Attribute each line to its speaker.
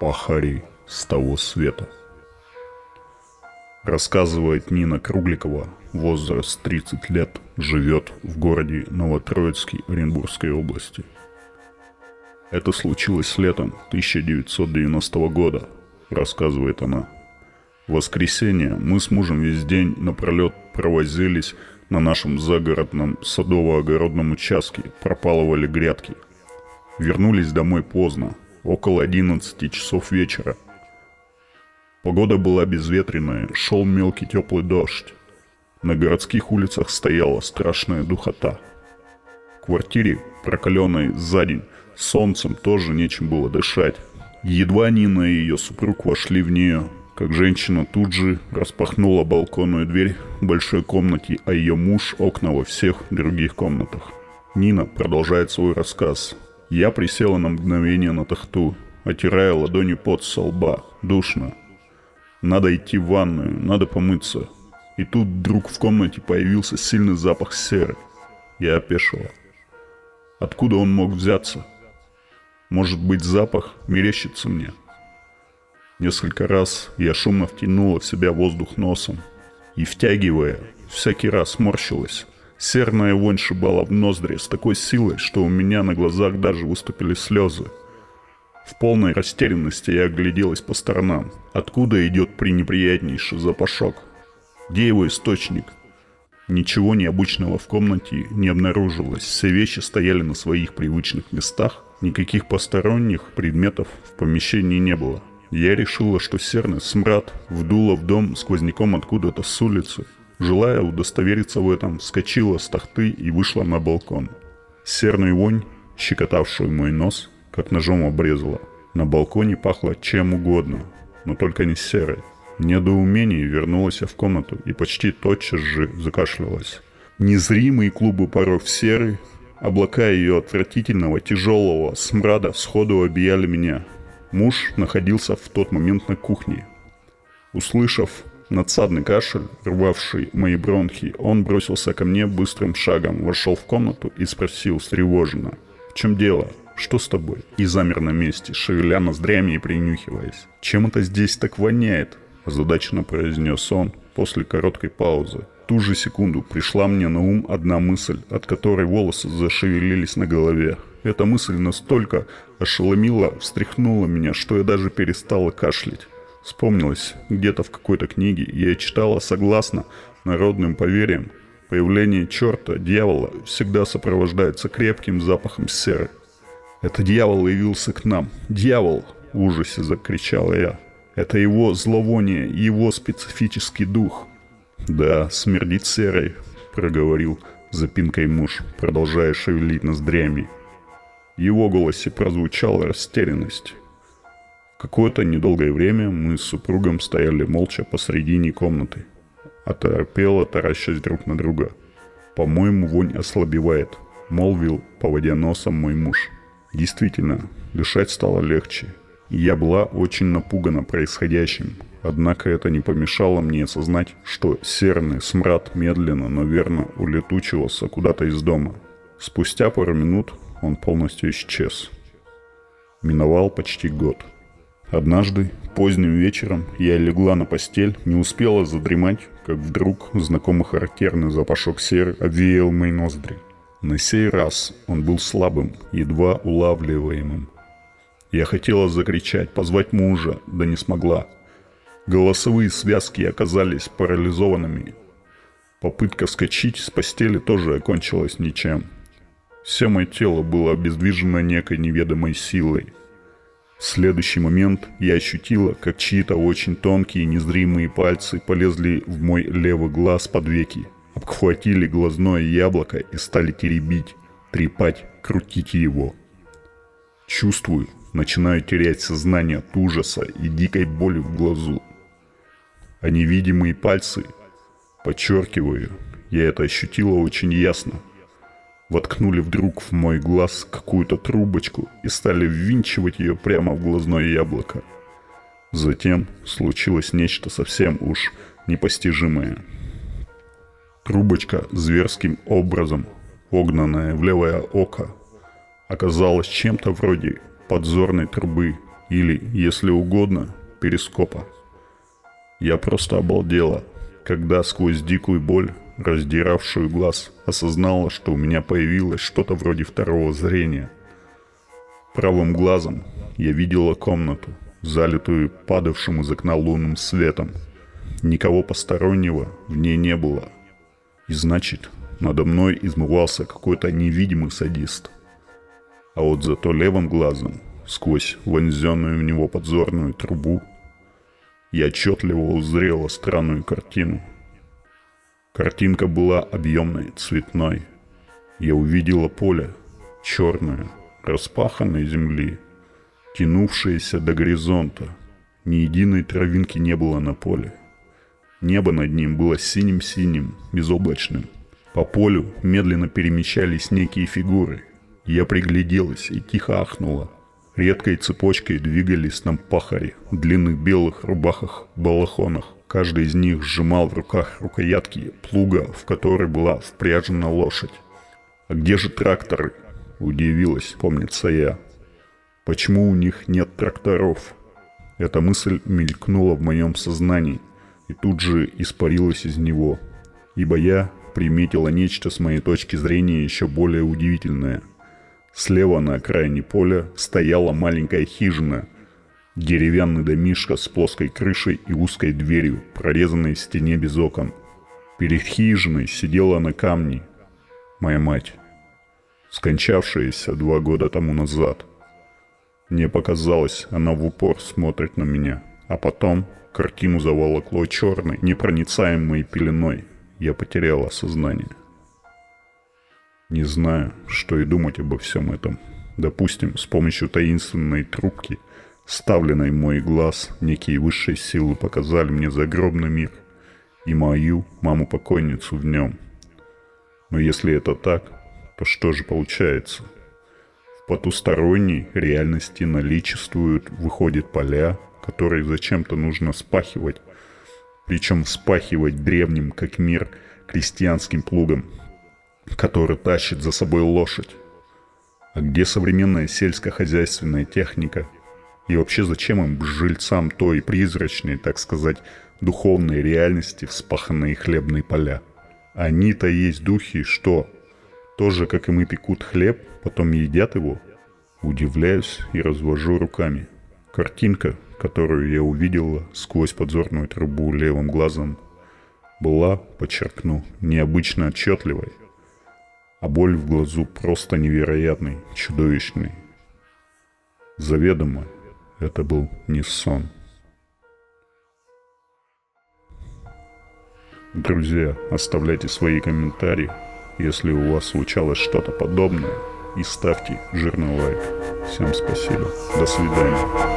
Speaker 1: Пахари с того света. Рассказывает Нина Кругликова, возраст 30 лет, живет в городе Новотроицкий Оренбургской области. Это случилось летом 1990 года, рассказывает она. В воскресенье мы с мужем весь день напролет провозились на нашем загородном садово-огородном участке, пропалывали грядки. Вернулись домой поздно, около 11 часов вечера. Погода была безветренная, шел мелкий теплый дождь. На городских улицах стояла страшная духота. В квартире, прокаленной за день, солнцем тоже нечем было дышать. Едва Нина и ее супруг вошли в нее, как женщина тут же распахнула балконную дверь в большой комнате, а ее муж – окна во всех других комнатах. Нина продолжает свой рассказ. Я присела на мгновение на тахту, отирая ладони под со лба. Душно. Надо идти в ванную, надо помыться. И тут вдруг в комнате появился сильный запах серы. Я опешила. Откуда он мог взяться? Может быть, запах мерещится мне – Несколько раз я шумно втянула в себя воздух носом и, втягивая, всякий раз морщилась. Серная вонь шибала в ноздри с такой силой, что у меня на глазах даже выступили слезы. В полной растерянности я огляделась по сторонам. Откуда идет пренеприятнейший запашок? Где его источник? Ничего необычного в комнате не обнаружилось. Все вещи стояли на своих привычных местах. Никаких посторонних предметов в помещении не было. Я решила, что серный смрад вдуло в дом сквозняком откуда-то с улицы. Желая удостовериться в этом, вскочила с тахты и вышла на балкон. Серную вонь, щекотавшую мой нос, как ножом обрезала. На балконе пахло чем угодно, но только не серой. Недоумение вернулась в комнату и почти тотчас же закашлялась. Незримые клубы паров серы, облака ее отвратительного тяжелого смрада сходу объяли меня – Муж находился в тот момент на кухне. Услышав надсадный кашель, рвавший мои бронхи, он бросился ко мне быстрым шагом, вошел в комнату и спросил встревоженно. «В чем дело? Что с тобой?» И замер на месте, шевеля ноздрями и принюхиваясь. «Чем это здесь так воняет?» озадаченно произнес он после короткой паузы. ту же секунду пришла мне на ум одна мысль, от которой волосы зашевелились на голове. Эта мысль настолько ошеломила, встряхнула меня, что я даже перестала кашлять. Вспомнилось, где-то в какой-то книге я читала согласно народным поверьям, появление черта, дьявола, всегда сопровождается крепким запахом серы. «Это дьявол явился к нам! Дьявол!» – в ужасе закричала я. «Это его зловоние, его специфический дух!» «Да, смердит серой», – проговорил запинкой муж, продолжая шевелить ноздрями. В его голосе прозвучала растерянность. Какое-то недолгое время мы с супругом стояли молча посредине комнаты, оторопело таращась друг на друга. «По-моему, вонь ослабевает», — молвил, поводя носом мой муж. Действительно, дышать стало легче, я была очень напугана происходящим. Однако это не помешало мне осознать, что серный смрад медленно, но верно улетучивался куда-то из дома. Спустя пару минут он полностью исчез. Миновал почти год. Однажды, поздним вечером, я легла на постель, не успела задремать, как вдруг знакомый характерный запашок серы обвеял мои ноздри. На сей раз он был слабым, едва улавливаемым. Я хотела закричать, позвать мужа, да не смогла. Голосовые связки оказались парализованными. Попытка вскочить с постели тоже окончилась ничем – все мое тело было обездвижено некой неведомой силой. В следующий момент я ощутила, как чьи-то очень тонкие незримые пальцы полезли в мой левый глаз под веки, обхватили глазное яблоко и стали теребить, трепать, крутить его. Чувствую, начинаю терять сознание от ужаса и дикой боли в глазу. А невидимые пальцы, подчеркиваю, я это ощутила очень ясно – воткнули вдруг в мой глаз какую-то трубочку и стали ввинчивать ее прямо в глазное яблоко. Затем случилось нечто совсем уж непостижимое. Трубочка зверским образом, огнанная в левое око, оказалась чем-то вроде подзорной трубы, или, если угодно, перископа. Я просто обалдела, когда сквозь дикую боль, раздиравшую глаз, осознала, что у меня появилось что-то вроде второго зрения. Правым глазом я видела комнату, залитую падавшим из окна лунным светом. Никого постороннего в ней не было. И значит, надо мной измывался какой-то невидимый садист. А вот зато левым глазом, сквозь вонзенную в него подзорную трубу, я отчетливо узрела странную картину. Картинка была объемной, цветной. Я увидела поле, черное, распаханной земли, тянувшееся до горизонта. Ни единой травинки не было на поле. Небо над ним было синим-синим, безоблачным – по полю медленно перемещались некие фигуры. Я пригляделась и тихо ахнула. Редкой цепочкой двигались нам пахари в длинных белых рубахах-балахонах. Каждый из них сжимал в руках рукоятки плуга, в которой была впряжена лошадь. «А где же тракторы?» – удивилась, помнится я. «Почему у них нет тракторов?» Эта мысль мелькнула в моем сознании и тут же испарилась из него, ибо я приметила нечто с моей точки зрения еще более удивительное. Слева на окраине поля стояла маленькая хижина. Деревянный домишко с плоской крышей и узкой дверью, прорезанной в стене без окон. Перед хижиной сидела на камне моя мать, скончавшаяся два года тому назад. Мне показалось, она в упор смотрит на меня, а потом картину заволокло черной, непроницаемой пеленой – я потерял сознание. Не знаю, что и думать обо всем этом. Допустим, с помощью таинственной трубки, ставленной мой глаз, некие высшие силы показали мне загробный мир и мою маму-покойницу в нем. Но если это так, то что же получается? В потусторонней реальности наличествуют, выходят поля, которые зачем-то нужно спахивать причем спахивать древним, как мир, крестьянским плугом, который тащит за собой лошадь. А где современная сельскохозяйственная техника? И вообще зачем им, жильцам той призрачной, так сказать, духовной реальности вспаханные хлебные поля? Они-то есть духи, что? Тоже, как и мы, пекут хлеб, потом едят его? Удивляюсь и развожу руками. Картинка, которую я увидела сквозь подзорную трубу левым глазом, была, подчеркну, необычно отчетливой, а боль в глазу просто невероятной, чудовищной. Заведомо это был не сон. Друзья, оставляйте свои комментарии, если у вас случалось что-то подобное, и ставьте жирный лайк. Всем спасибо. До свидания.